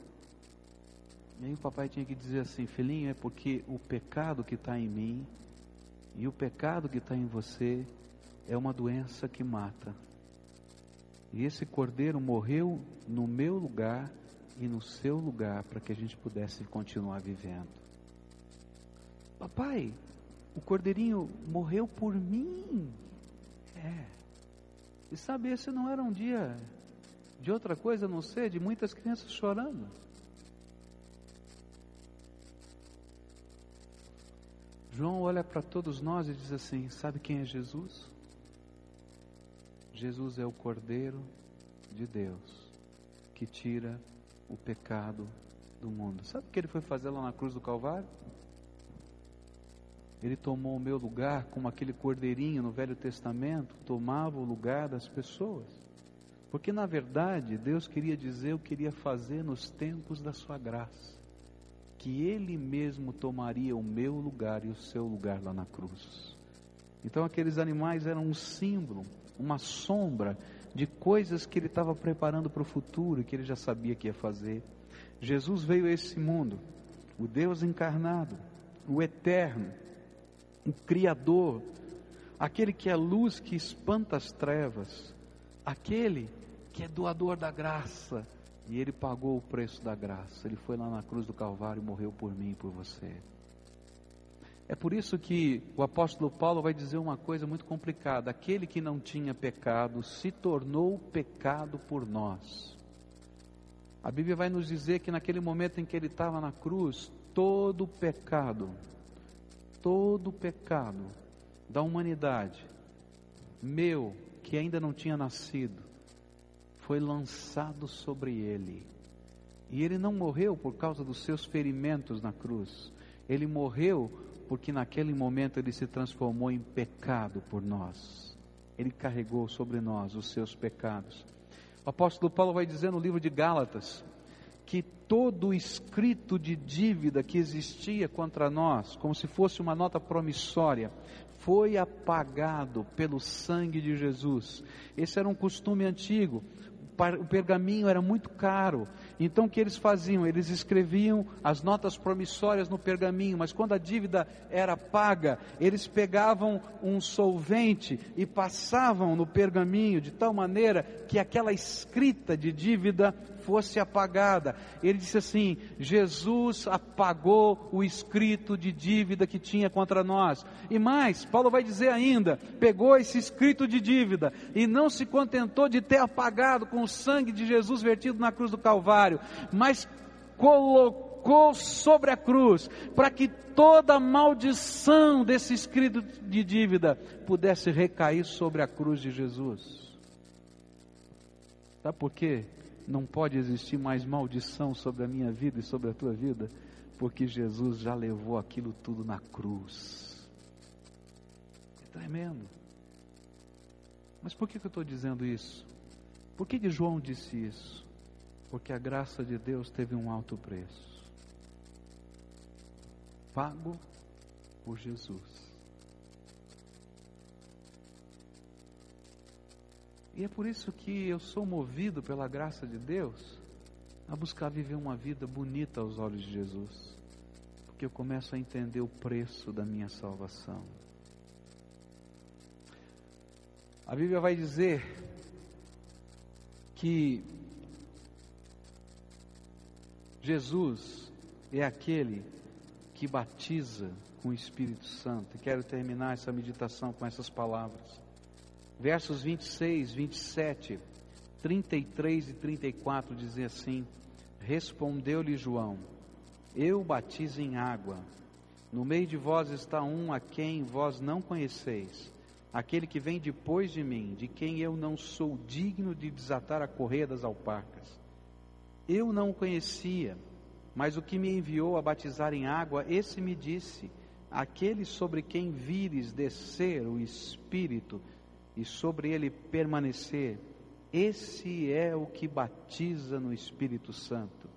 E aí o papai tinha que dizer assim: Filhinho, é porque o pecado que está em mim e o pecado que está em você é uma doença que mata. E esse cordeiro morreu no meu lugar e no seu lugar para que a gente pudesse continuar vivendo. Papai, o cordeirinho morreu por mim. É. E sabe, esse não era um dia de outra coisa a não ser de muitas crianças chorando. João olha para todos nós e diz assim: Sabe quem é Jesus? Jesus é o Cordeiro de Deus que tira o pecado do mundo. Sabe o que ele foi fazer lá na cruz do Calvário? Ele tomou o meu lugar, como aquele cordeirinho no Velho Testamento tomava o lugar das pessoas. Porque na verdade Deus queria dizer o que queria fazer nos tempos da sua graça. Que Ele mesmo tomaria o meu lugar e o seu lugar lá na cruz. Então aqueles animais eram um símbolo, uma sombra de coisas que Ele estava preparando para o futuro que Ele já sabia que ia fazer. Jesus veio a esse mundo, o Deus encarnado, o eterno, o Criador, aquele que é luz que espanta as trevas, aquele que é doador da graça, e ele pagou o preço da graça. Ele foi lá na cruz do Calvário e morreu por mim e por você. É por isso que o apóstolo Paulo vai dizer uma coisa muito complicada: aquele que não tinha pecado se tornou pecado por nós. A Bíblia vai nos dizer que naquele momento em que ele estava na cruz, todo pecado todo pecado da humanidade, meu, que ainda não tinha nascido, foi lançado sobre ele. E ele não morreu por causa dos seus ferimentos na cruz. Ele morreu porque naquele momento ele se transformou em pecado por nós. Ele carregou sobre nós os seus pecados. O apóstolo Paulo vai dizer no livro de Gálatas que todo o escrito de dívida que existia contra nós, como se fosse uma nota promissória, foi apagado pelo sangue de Jesus. Esse era um costume antigo o pergaminho era muito caro. Então o que eles faziam? Eles escreviam as notas promissórias no pergaminho, mas quando a dívida era paga, eles pegavam um solvente e passavam no pergaminho de tal maneira que aquela escrita de dívida fosse apagada. Ele disse assim: Jesus apagou o escrito de dívida que tinha contra nós. E mais, Paulo vai dizer ainda: pegou esse escrito de dívida e não se contentou de ter apagado com o sangue de Jesus vertido na cruz do Calvário, mas colocou sobre a cruz, para que toda maldição desse escrito de dívida pudesse recair sobre a cruz de Jesus. Sabe por quê? Não pode existir mais maldição sobre a minha vida e sobre a tua vida, porque Jesus já levou aquilo tudo na cruz. É tremendo. Mas por que, que eu estou dizendo isso? Por que, que João disse isso? Porque a graça de Deus teve um alto preço pago por Jesus. E é por isso que eu sou movido pela graça de Deus a buscar viver uma vida bonita aos olhos de Jesus, porque eu começo a entender o preço da minha salvação. A Bíblia vai dizer que Jesus é aquele que batiza com o Espírito Santo. E quero terminar essa meditação com essas palavras. Versos 26, 27, 33 e 34 dizem assim: Respondeu-lhe João: Eu batizo em água. No meio de vós está um a quem vós não conheceis aquele que vem depois de mim, de quem eu não sou digno de desatar a correia das alpacas. Eu não o conhecia, mas o que me enviou a batizar em água, esse me disse: Aquele sobre quem vires descer o Espírito e sobre ele permanecer, esse é o que batiza no Espírito Santo.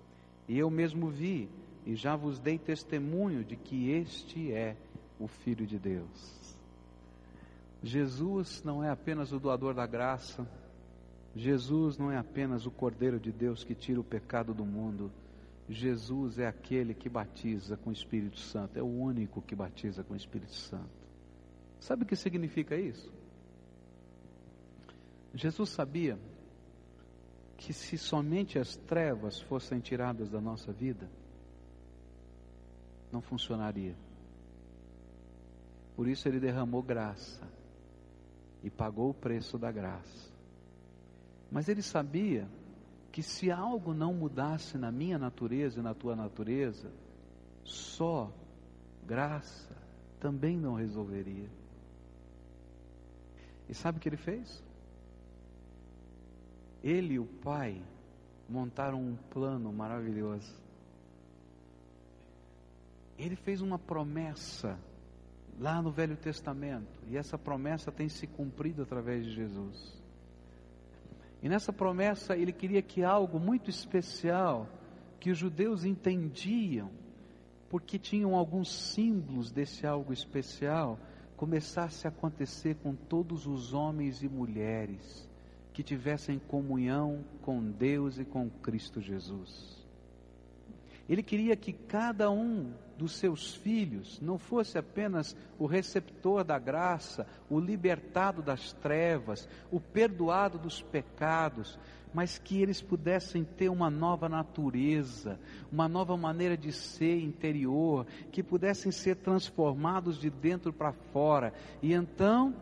E eu mesmo vi, e já vos dei testemunho de que este é o Filho de Deus. Jesus não é apenas o doador da graça, Jesus não é apenas o Cordeiro de Deus que tira o pecado do mundo, Jesus é aquele que batiza com o Espírito Santo, é o único que batiza com o Espírito Santo. Sabe o que significa isso? Jesus sabia que se somente as trevas fossem tiradas da nossa vida, não funcionaria. Por isso ele derramou graça e pagou o preço da graça. Mas ele sabia que se algo não mudasse na minha natureza e na tua natureza, só graça também não resolveria. E sabe o que ele fez? Ele e o pai montaram um plano maravilhoso. Ele fez uma promessa lá no Velho Testamento, e essa promessa tem se cumprido através de Jesus. E nessa promessa ele queria que algo muito especial, que os judeus entendiam, porque tinham alguns símbolos desse algo especial, começasse a acontecer com todos os homens e mulheres que tivessem comunhão com Deus e com Cristo Jesus. Ele queria que cada um dos seus filhos não fosse apenas o receptor da graça, o libertado das trevas, o perdoado dos pecados, mas que eles pudessem ter uma nova natureza, uma nova maneira de ser interior, que pudessem ser transformados de dentro para fora. E então,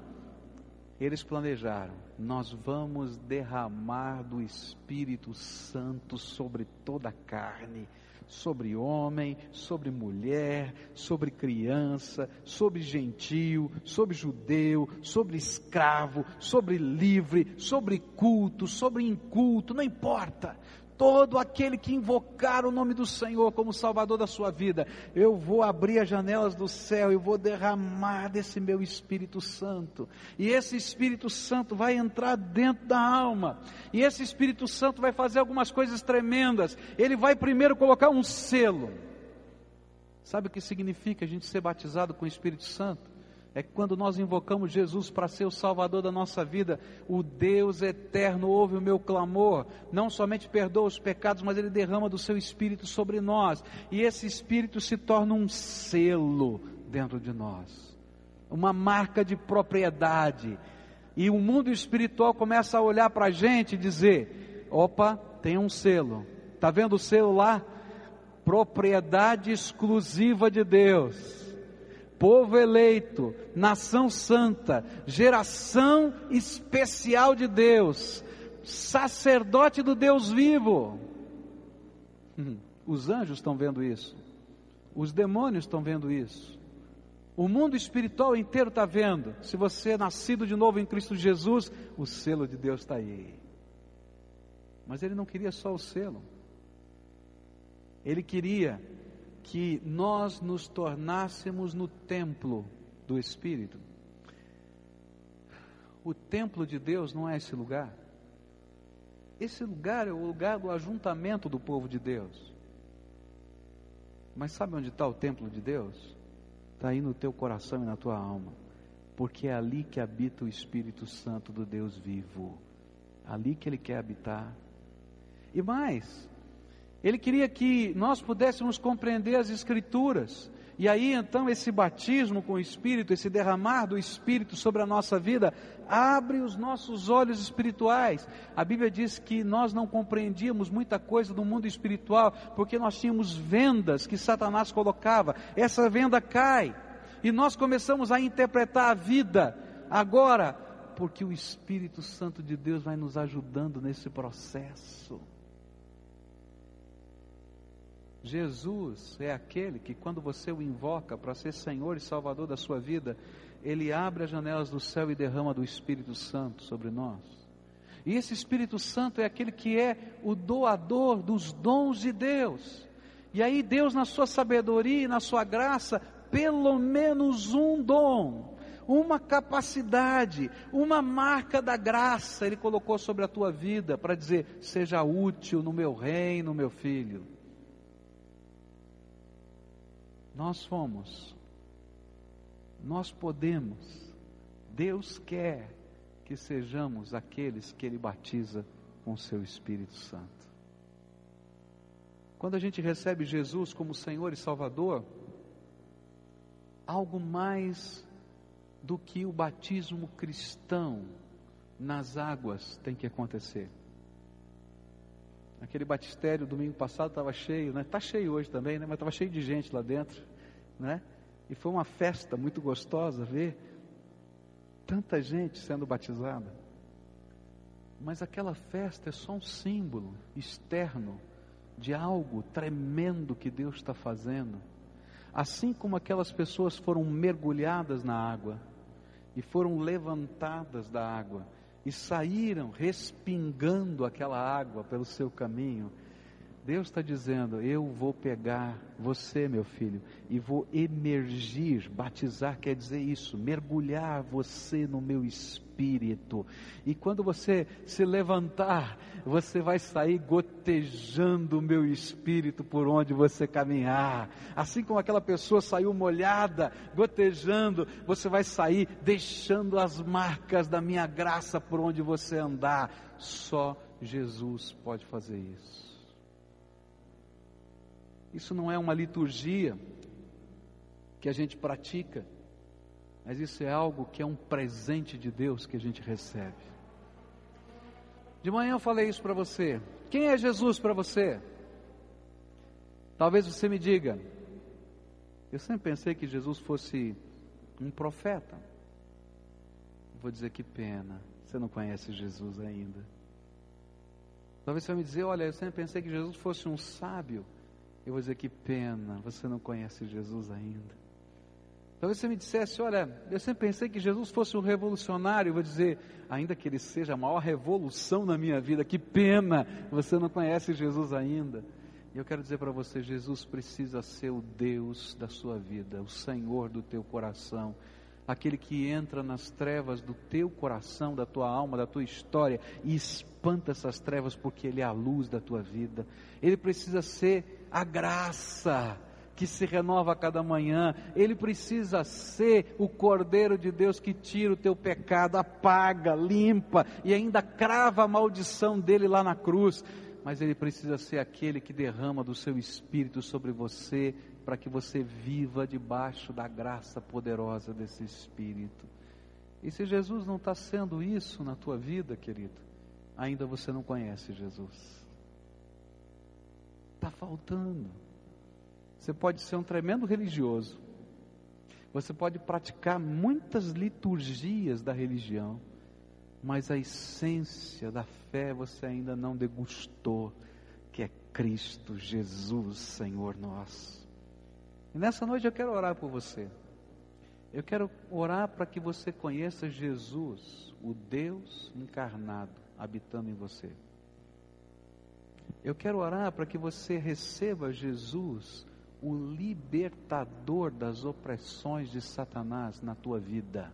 eles planejaram: nós vamos derramar do Espírito Santo sobre toda a carne sobre homem, sobre mulher, sobre criança, sobre gentio, sobre judeu, sobre escravo, sobre livre, sobre culto, sobre inculto, não importa todo aquele que invocar o nome do Senhor como Salvador da sua vida, eu vou abrir as janelas do céu e vou derramar desse meu Espírito Santo. E esse Espírito Santo vai entrar dentro da alma. E esse Espírito Santo vai fazer algumas coisas tremendas. Ele vai primeiro colocar um selo. Sabe o que significa a gente ser batizado com o Espírito Santo? É quando nós invocamos Jesus para ser o Salvador da nossa vida, o Deus eterno ouve o meu clamor, não somente perdoa os pecados, mas Ele derrama do seu Espírito sobre nós, e esse Espírito se torna um selo dentro de nós, uma marca de propriedade, e o mundo espiritual começa a olhar para a gente e dizer: opa, tem um selo, está vendo o selo lá? Propriedade exclusiva de Deus povo eleito, nação santa, geração especial de Deus, sacerdote do Deus vivo. Os anjos estão vendo isso, os demônios estão vendo isso, o mundo espiritual inteiro está vendo. Se você é nascido de novo em Cristo Jesus, o selo de Deus está aí. Mas ele não queria só o selo, ele queria que nós nos tornássemos no templo do Espírito. O templo de Deus não é esse lugar. Esse lugar é o lugar do ajuntamento do povo de Deus. Mas sabe onde está o templo de Deus? Está aí no teu coração e na tua alma. Porque é ali que habita o Espírito Santo do Deus vivo. Ali que ele quer habitar. E mais, ele queria que nós pudéssemos compreender as Escrituras. E aí então esse batismo com o Espírito, esse derramar do Espírito sobre a nossa vida, abre os nossos olhos espirituais. A Bíblia diz que nós não compreendíamos muita coisa do mundo espiritual, porque nós tínhamos vendas que Satanás colocava. Essa venda cai. E nós começamos a interpretar a vida agora, porque o Espírito Santo de Deus vai nos ajudando nesse processo. Jesus é aquele que, quando você o invoca para ser Senhor e Salvador da sua vida, ele abre as janelas do céu e derrama do Espírito Santo sobre nós. E esse Espírito Santo é aquele que é o doador dos dons de Deus. E aí, Deus, na sua sabedoria e na sua graça, pelo menos um dom, uma capacidade, uma marca da graça, Ele colocou sobre a tua vida para dizer: seja útil no meu reino, meu filho. Nós fomos, nós podemos, Deus quer que sejamos aqueles que Ele batiza com o Seu Espírito Santo. Quando a gente recebe Jesus como Senhor e Salvador, algo mais do que o batismo cristão nas águas tem que acontecer. Aquele batistério domingo passado estava cheio, né? Está cheio hoje também, né? Mas estava cheio de gente lá dentro, né? E foi uma festa muito gostosa ver tanta gente sendo batizada. Mas aquela festa é só um símbolo externo de algo tremendo que Deus está fazendo. Assim como aquelas pessoas foram mergulhadas na água e foram levantadas da água e saíram respingando aquela água pelo seu caminho, Deus está dizendo: Eu vou pegar você, meu filho, e vou emergir. Batizar quer dizer isso, mergulhar você no meu espírito. E quando você se levantar, você vai sair gotejando o meu espírito por onde você caminhar. Assim como aquela pessoa saiu molhada, gotejando, você vai sair deixando as marcas da minha graça por onde você andar. Só Jesus pode fazer isso. Isso não é uma liturgia que a gente pratica, mas isso é algo que é um presente de Deus que a gente recebe. De manhã eu falei isso para você. Quem é Jesus para você? Talvez você me diga. Eu sempre pensei que Jesus fosse um profeta. Vou dizer que pena, você não conhece Jesus ainda. Talvez você vai me dizer, olha, eu sempre pensei que Jesus fosse um sábio. Eu vou dizer que pena, você não conhece Jesus ainda. Talvez você me dissesse, olha, eu sempre pensei que Jesus fosse um revolucionário. Eu vou dizer, ainda que ele seja a maior revolução na minha vida, que pena, você não conhece Jesus ainda. E eu quero dizer para você, Jesus precisa ser o Deus da sua vida, o Senhor do teu coração, aquele que entra nas trevas do teu coração, da tua alma, da tua história e espanta essas trevas porque ele é a luz da tua vida. Ele precisa ser a graça que se renova a cada manhã. Ele precisa ser o Cordeiro de Deus que tira o teu pecado, apaga, limpa e ainda crava a maldição dele lá na cruz. Mas ele precisa ser aquele que derrama do seu espírito sobre você, para que você viva debaixo da graça poderosa desse espírito. E se Jesus não está sendo isso na tua vida, querido, ainda você não conhece Jesus. Está faltando. Você pode ser um tremendo religioso. Você pode praticar muitas liturgias da religião, mas a essência da fé você ainda não degustou, que é Cristo Jesus, Senhor nosso. E nessa noite eu quero orar por você. Eu quero orar para que você conheça Jesus, o Deus encarnado, habitando em você. Eu quero orar para que você receba Jesus, o libertador das opressões de Satanás na tua vida.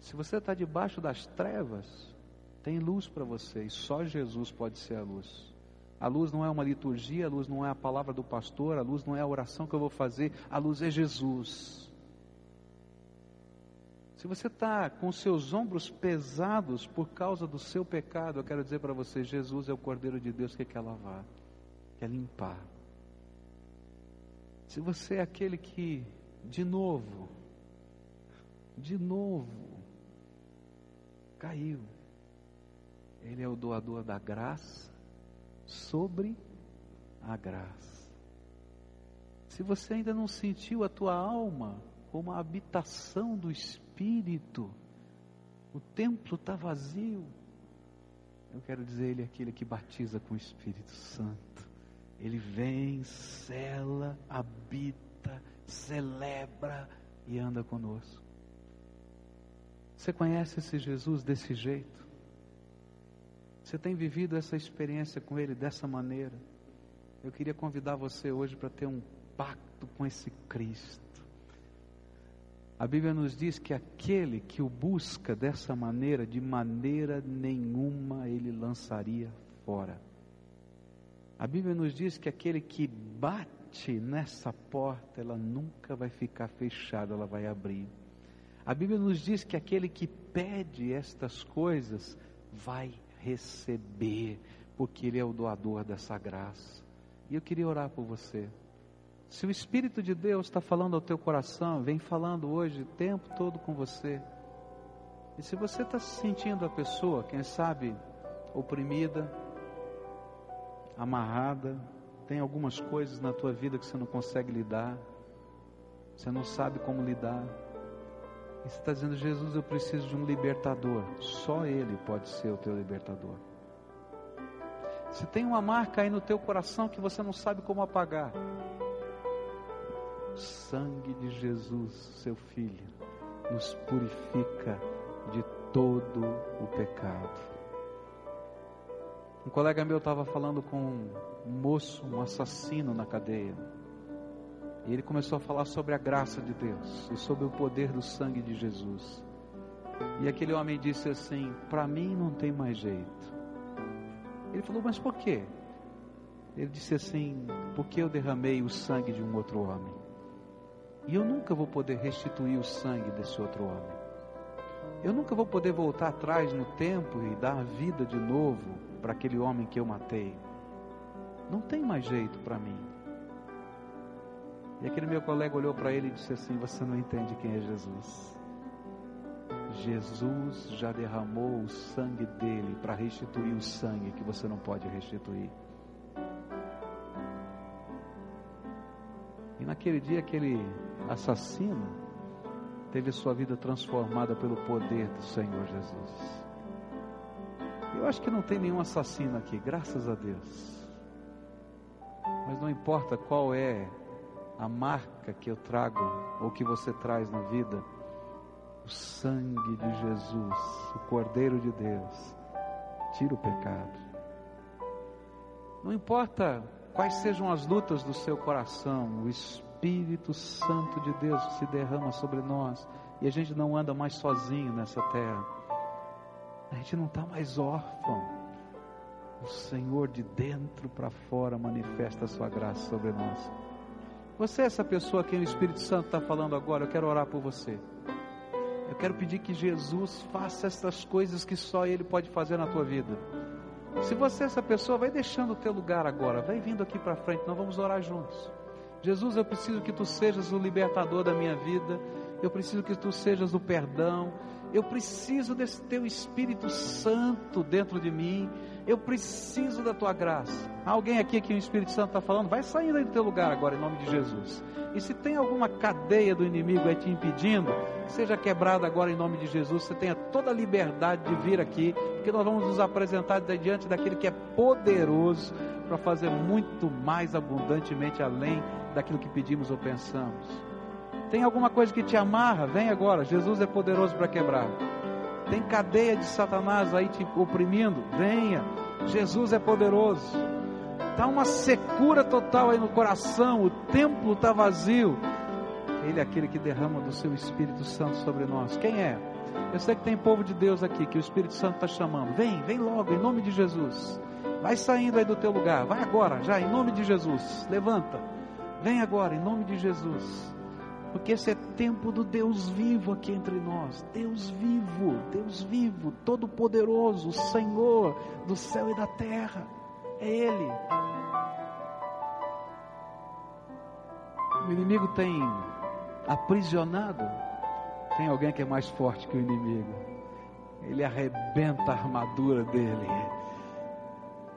Se você está debaixo das trevas, tem luz para você e só Jesus pode ser a luz. A luz não é uma liturgia, a luz não é a palavra do pastor, a luz não é a oração que eu vou fazer, a luz é Jesus. Se você está com seus ombros pesados por causa do seu pecado, eu quero dizer para você: Jesus é o Cordeiro de Deus que quer lavar, quer limpar. Se você é aquele que, de novo, de novo, caiu, Ele é o doador da graça sobre a graça. Se você ainda não sentiu a tua alma como a habitação do Espírito. O templo está vazio. Eu quero dizer, Ele é aquele que batiza com o Espírito Santo. Ele vem, cela, habita, celebra e anda conosco. Você conhece esse Jesus desse jeito? Você tem vivido essa experiência com Ele dessa maneira? Eu queria convidar você hoje para ter um pacto com esse Cristo. A Bíblia nos diz que aquele que o busca dessa maneira, de maneira nenhuma ele lançaria fora. A Bíblia nos diz que aquele que bate nessa porta, ela nunca vai ficar fechada, ela vai abrir. A Bíblia nos diz que aquele que pede estas coisas vai receber, porque ele é o doador dessa graça. E eu queria orar por você. Se o Espírito de Deus está falando ao teu coração, vem falando hoje o tempo todo com você. E se você está se sentindo a pessoa, quem sabe, oprimida, amarrada, tem algumas coisas na tua vida que você não consegue lidar, você não sabe como lidar. E você está dizendo, Jesus, eu preciso de um libertador. Só Ele pode ser o teu libertador. Se tem uma marca aí no teu coração que você não sabe como apagar, o sangue de Jesus, seu Filho, nos purifica de todo o pecado. Um colega meu estava falando com um moço, um assassino na cadeia. E ele começou a falar sobre a graça de Deus e sobre o poder do sangue de Jesus. E aquele homem disse assim: Para mim não tem mais jeito. Ele falou: Mas por quê? Ele disse assim: Porque eu derramei o sangue de um outro homem. E eu nunca vou poder restituir o sangue desse outro homem. Eu nunca vou poder voltar atrás no tempo e dar vida de novo para aquele homem que eu matei. Não tem mais jeito para mim. E aquele meu colega olhou para ele e disse assim: Você não entende quem é Jesus. Jesus já derramou o sangue dele para restituir o sangue que você não pode restituir. Naquele dia, aquele assassino teve sua vida transformada pelo poder do Senhor Jesus. Eu acho que não tem nenhum assassino aqui, graças a Deus. Mas não importa qual é a marca que eu trago ou que você traz na vida, o sangue de Jesus, o Cordeiro de Deus, tira o pecado. Não importa quais sejam as lutas do seu coração, o Espírito Santo de Deus se derrama sobre nós e a gente não anda mais sozinho nessa terra a gente não está mais órfão. O Senhor de dentro para fora manifesta a sua graça sobre nós. Você é essa pessoa a quem o Espírito Santo está falando agora, eu quero orar por você. Eu quero pedir que Jesus faça essas coisas que só Ele pode fazer na tua vida. Se você é essa pessoa, vai deixando o teu lugar agora, vai vindo aqui para frente, nós vamos orar juntos. Jesus, eu preciso que tu sejas o libertador da minha vida, eu preciso que tu sejas o perdão, eu preciso desse teu Espírito Santo dentro de mim. Eu preciso da tua graça. Alguém aqui que o Espírito Santo está falando, vai saindo aí do teu lugar agora, em nome de Jesus. E se tem alguma cadeia do inimigo aí te impedindo, seja quebrada agora em nome de Jesus. Você tenha toda a liberdade de vir aqui, porque nós vamos nos apresentar diante daquele que é poderoso para fazer muito mais abundantemente além daquilo que pedimos ou pensamos. Tem alguma coisa que te amarra? Vem agora. Jesus é poderoso para quebrar. Tem cadeia de Satanás aí te oprimindo? Venha. Jesus é poderoso. Está uma secura total aí no coração. O templo está vazio. Ele é aquele que derrama do seu Espírito Santo sobre nós. Quem é? Eu sei que tem povo de Deus aqui que o Espírito Santo está chamando. Vem, vem logo, em nome de Jesus. Vai saindo aí do teu lugar. Vai agora, já, em nome de Jesus. Levanta. Vem agora, em nome de Jesus. Porque esse é tempo do Deus vivo aqui entre nós. Deus vivo, Deus vivo, todo-poderoso, Senhor do céu e da terra. É Ele. O inimigo tem aprisionado. Tem alguém que é mais forte que o inimigo. Ele arrebenta a armadura dele,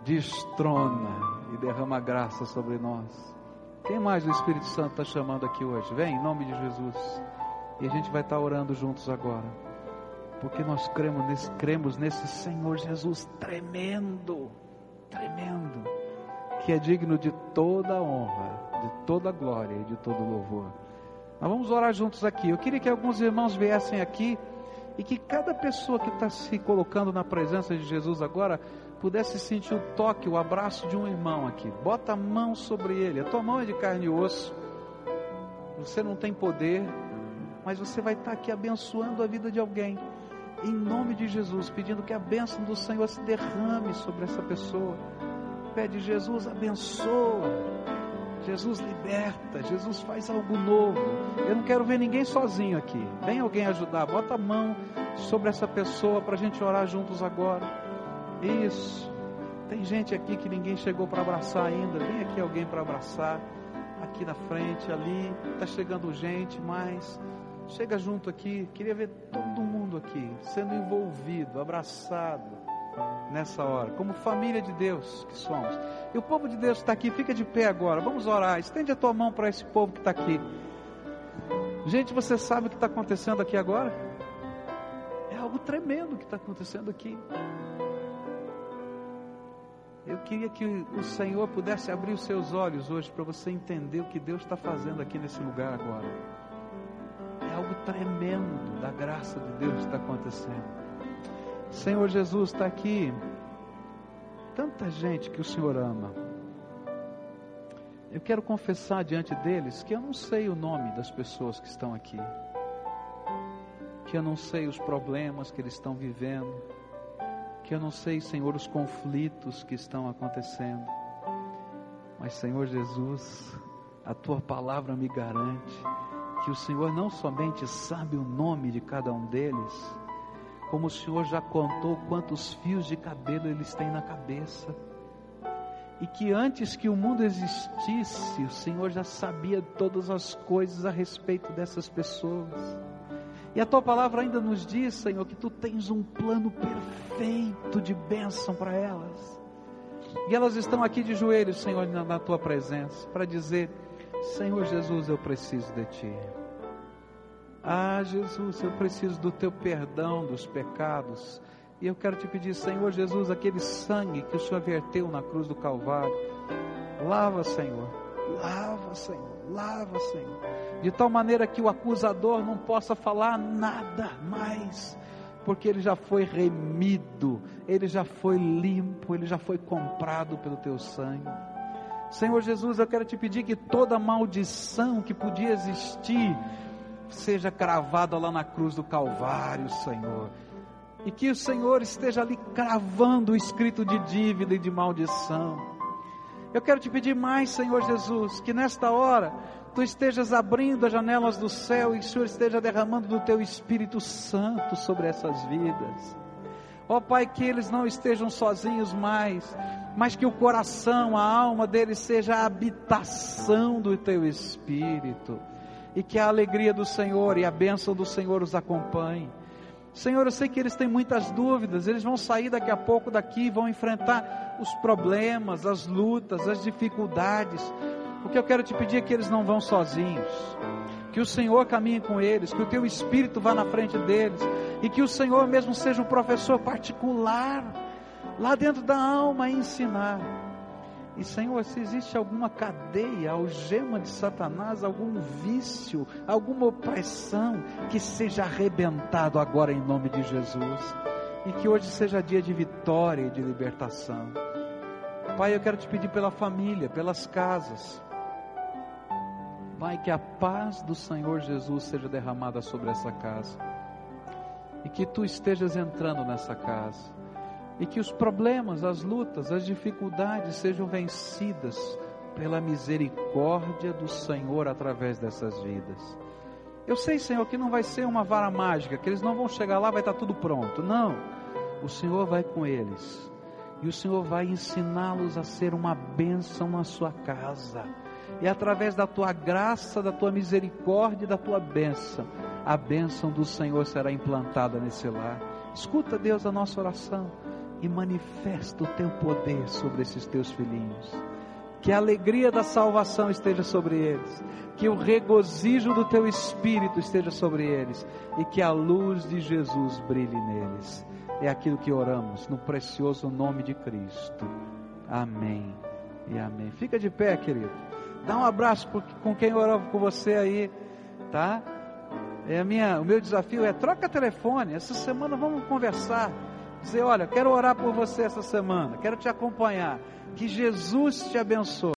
destrona e derrama graça sobre nós. Quem mais o Espírito Santo está chamando aqui hoje? Vem, em nome de Jesus. E a gente vai estar orando juntos agora. Porque nós cremos nesse, cremos nesse Senhor Jesus tremendo, tremendo, que é digno de toda honra, de toda glória e de todo louvor. Nós vamos orar juntos aqui. Eu queria que alguns irmãos viessem aqui e que cada pessoa que está se colocando na presença de Jesus agora pudesse sentir o toque, o abraço de um irmão aqui. Bota a mão sobre ele. A tua mão é de carne e osso. Você não tem poder, mas você vai estar aqui abençoando a vida de alguém. Em nome de Jesus, pedindo que a bênção do Senhor se derrame sobre essa pessoa. Pede, Jesus, abençoa. Jesus liberta, Jesus faz algo novo. Eu não quero ver ninguém sozinho aqui. Vem alguém ajudar, bota a mão sobre essa pessoa para a gente orar juntos agora. Isso. Tem gente aqui que ninguém chegou para abraçar ainda. Vem aqui alguém para abraçar. Aqui na frente, ali. Está chegando gente, mas chega junto aqui. Queria ver todo mundo aqui sendo envolvido, abraçado. nessa hora, como família de Deus que somos. E o povo de Deus está aqui, fica de pé agora, vamos orar. Estende a tua mão para esse povo que está aqui. Gente, você sabe o que está acontecendo aqui agora? É algo tremendo que está acontecendo aqui. Eu queria que o Senhor pudesse abrir os seus olhos hoje para você entender o que Deus está fazendo aqui nesse lugar agora. É algo tremendo da graça de Deus que está acontecendo. Senhor Jesus está aqui. Tanta gente que o Senhor ama. Eu quero confessar diante deles que eu não sei o nome das pessoas que estão aqui. Que eu não sei os problemas que eles estão vivendo. Que eu não sei, Senhor, os conflitos que estão acontecendo. Mas, Senhor Jesus, a tua palavra me garante que o Senhor não somente sabe o nome de cada um deles, como o Senhor já contou quantos fios de cabelo eles têm na cabeça. E que antes que o mundo existisse, o Senhor já sabia todas as coisas a respeito dessas pessoas. E a tua palavra ainda nos diz, Senhor, que tu tens um plano perfeito de bênção para elas. E elas estão aqui de joelhos, Senhor, na, na tua presença, para dizer: Senhor Jesus, eu preciso de ti. Ah, Jesus, eu preciso do teu perdão dos pecados. E eu quero te pedir, Senhor Jesus, aquele sangue que o Senhor verteu na cruz do Calvário. Lava, Senhor. Lava, Senhor. Lava, Senhor. De tal maneira que o acusador não possa falar nada mais. Porque ele já foi remido, ele já foi limpo, ele já foi comprado pelo teu sangue. Senhor Jesus, eu quero te pedir que toda maldição que podia existir seja cravada lá na cruz do Calvário, Senhor. E que o Senhor esteja ali cravando o escrito de dívida e de maldição. Eu quero te pedir mais, Senhor Jesus, que nesta hora tu estejas abrindo as janelas do céu e o Senhor esteja derramando do teu Espírito Santo sobre essas vidas. Ó oh, Pai, que eles não estejam sozinhos mais, mas que o coração, a alma deles seja a habitação do teu Espírito e que a alegria do Senhor e a bênção do Senhor os acompanhe. Senhor, eu sei que eles têm muitas dúvidas, eles vão sair daqui a pouco daqui, vão enfrentar os problemas, as lutas, as dificuldades. O que eu quero te pedir é que eles não vão sozinhos, que o Senhor caminhe com eles, que o teu Espírito vá na frente deles e que o Senhor mesmo seja o professor particular lá dentro da alma a ensinar. E Senhor, se existe alguma cadeia, algema de Satanás, algum vício, alguma opressão, que seja arrebentado agora em nome de Jesus. E que hoje seja dia de vitória e de libertação. Pai, eu quero te pedir pela família, pelas casas. Pai, que a paz do Senhor Jesus seja derramada sobre essa casa. E que tu estejas entrando nessa casa e que os problemas, as lutas, as dificuldades sejam vencidas pela misericórdia do Senhor através dessas vidas. Eu sei, Senhor, que não vai ser uma vara mágica, que eles não vão chegar lá, vai estar tudo pronto. Não. O Senhor vai com eles. E o Senhor vai ensiná-los a ser uma bênção na sua casa. E através da tua graça, da tua misericórdia, da tua bênção, a bênção do Senhor será implantada nesse lar. Escuta, Deus, a nossa oração e manifesta o teu poder sobre esses teus filhinhos. Que a alegria da salvação esteja sobre eles, que o regozijo do teu espírito esteja sobre eles e que a luz de Jesus brilhe neles. É aquilo que oramos no precioso nome de Cristo. Amém e amém. Fica de pé, querido. Dá um abraço com quem orava com você aí, tá? É minha, o meu desafio é troca telefone. Essa semana vamos conversar dizer: Olha, quero orar por você essa semana, quero te acompanhar. Que Jesus te abençoe.